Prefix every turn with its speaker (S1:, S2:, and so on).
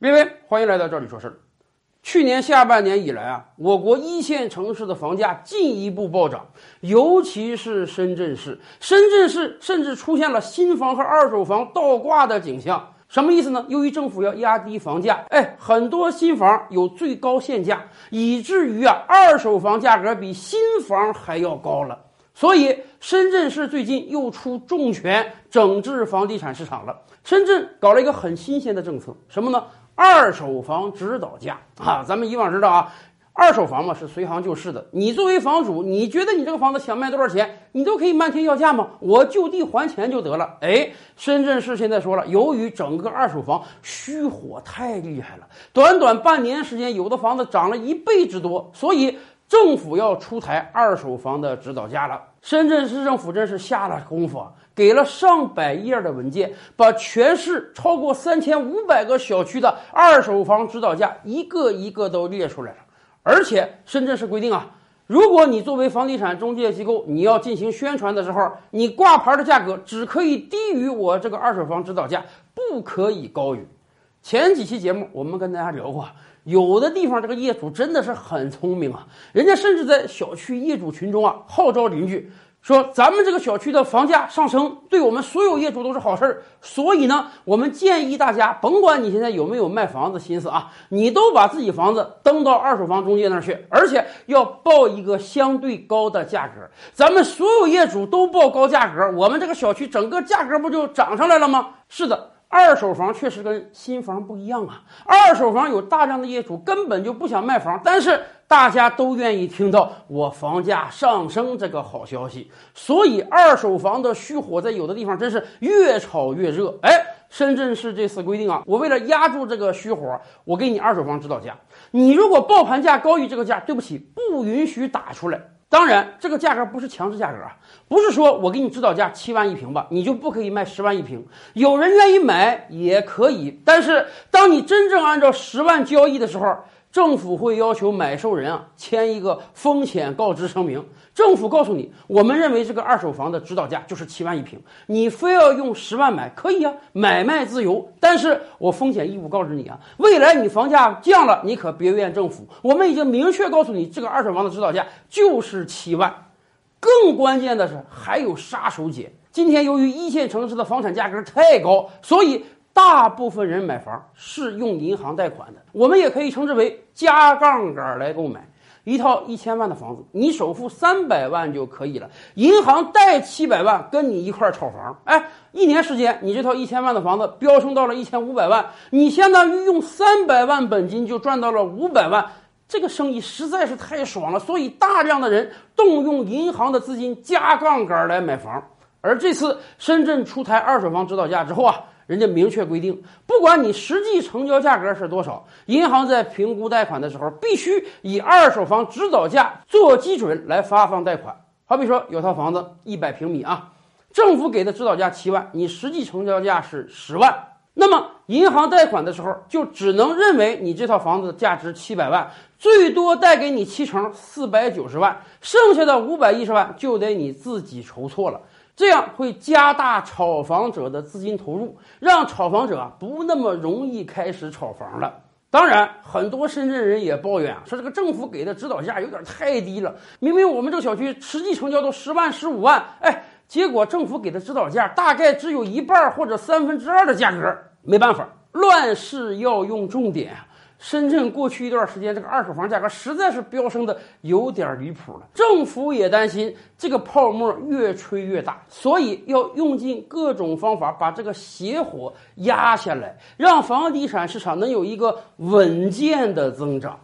S1: 微微，欢迎来到这里说事儿。去年下半年以来啊，我国一线城市的房价进一步暴涨，尤其是深圳市。深圳市甚至出现了新房和二手房倒挂的景象。什么意思呢？由于政府要压低房价，哎，很多新房有最高限价，以至于啊，二手房价格比新房还要高了。所以，深圳市最近又出重拳整治房地产市场了。深圳搞了一个很新鲜的政策，什么呢？二手房指导价啊，咱们以往知道啊，二手房嘛是随行就市的。你作为房主，你觉得你这个房子想卖多少钱，你都可以漫天要价吗？我就地还钱就得了。哎，深圳市现在说了，由于整个二手房虚火太厉害了，短短半年时间，有的房子涨了一倍之多，所以政府要出台二手房的指导价了。深圳市政府真是下了功夫啊！给了上百页的文件，把全市超过三千五百个小区的二手房指导价一个一个都列出来了。而且深圳市规定啊，如果你作为房地产中介机构，你要进行宣传的时候，你挂牌的价格只可以低于我这个二手房指导价，不可以高于。前几期节目我们跟大家聊过，有的地方这个业主真的是很聪明啊，人家甚至在小区业主群中啊号召邻居。说咱们这个小区的房价上升，对我们所有业主都是好事儿。所以呢，我们建议大家，甭管你现在有没有卖房子心思啊，你都把自己房子登到二手房中介那儿去，而且要报一个相对高的价格。咱们所有业主都报高价格，我们这个小区整个价格不就涨上来了吗？是的。二手房确实跟新房不一样啊！二手房有大量的业主根本就不想卖房，但是大家都愿意听到我房价上升这个好消息，所以二手房的虚火在有的地方真是越炒越热。哎，深圳市这次规定啊，我为了压住这个虚火，我给你二手房指导价，你如果报盘价高于这个价，对不起，不允许打出来。当然，这个价格不是强制价格啊，不是说我给你指导价七万一平吧，你就不可以卖十万一平。有人愿意买也可以，但是当你真正按照十万交易的时候。政府会要求买受人啊签一个风险告知声明。政府告诉你，我们认为这个二手房的指导价就是七万一平，你非要用十万买可以啊，买卖自由。但是我风险义务告知你啊，未来你房价降了，你可别怨政府。我们已经明确告诉你，这个二手房的指导价就是七万。更关键的是，还有杀手锏。今天由于一线城市的房产价格太高，所以。大部分人买房是用银行贷款的，我们也可以称之为加杠杆来购买。一套一千万的房子，你首付三百万就可以了，银行贷七百万跟你一块炒房，哎，一年时间你这套一千万的房子飙升到了一千五百万，你相当于用三百万本金就赚到了五百万，这个生意实在是太爽了，所以大量的人动用银行的资金加杠杆来买房，而这次深圳出台二手房指导价之后啊。人家明确规定，不管你实际成交价格是多少，银行在评估贷款的时候，必须以二手房指导价做基准来发放贷款。好比说，有套房子一百平米啊，政府给的指导价七万，你实际成交价是十万，那么银行贷款的时候就只能认为你这套房子价值七百万，最多贷给你七成四百九十万，剩下的五百一十万就得你自己筹措了。这样会加大炒房者的资金投入，让炒房者不那么容易开始炒房了。当然，很多深圳人也抱怨啊，说这个政府给的指导价有点太低了。明明我们这个小区实际成交都十万、十五万，哎，结果政府给的指导价大概只有一半或者三分之二的价格。没办法，乱世要用重点。深圳过去一段时间，这个二手房价格实在是飙升的有点离谱了。政府也担心这个泡沫越吹越大，所以要用尽各种方法把这个邪火压下来，让房地产市场能有一个稳健的增长。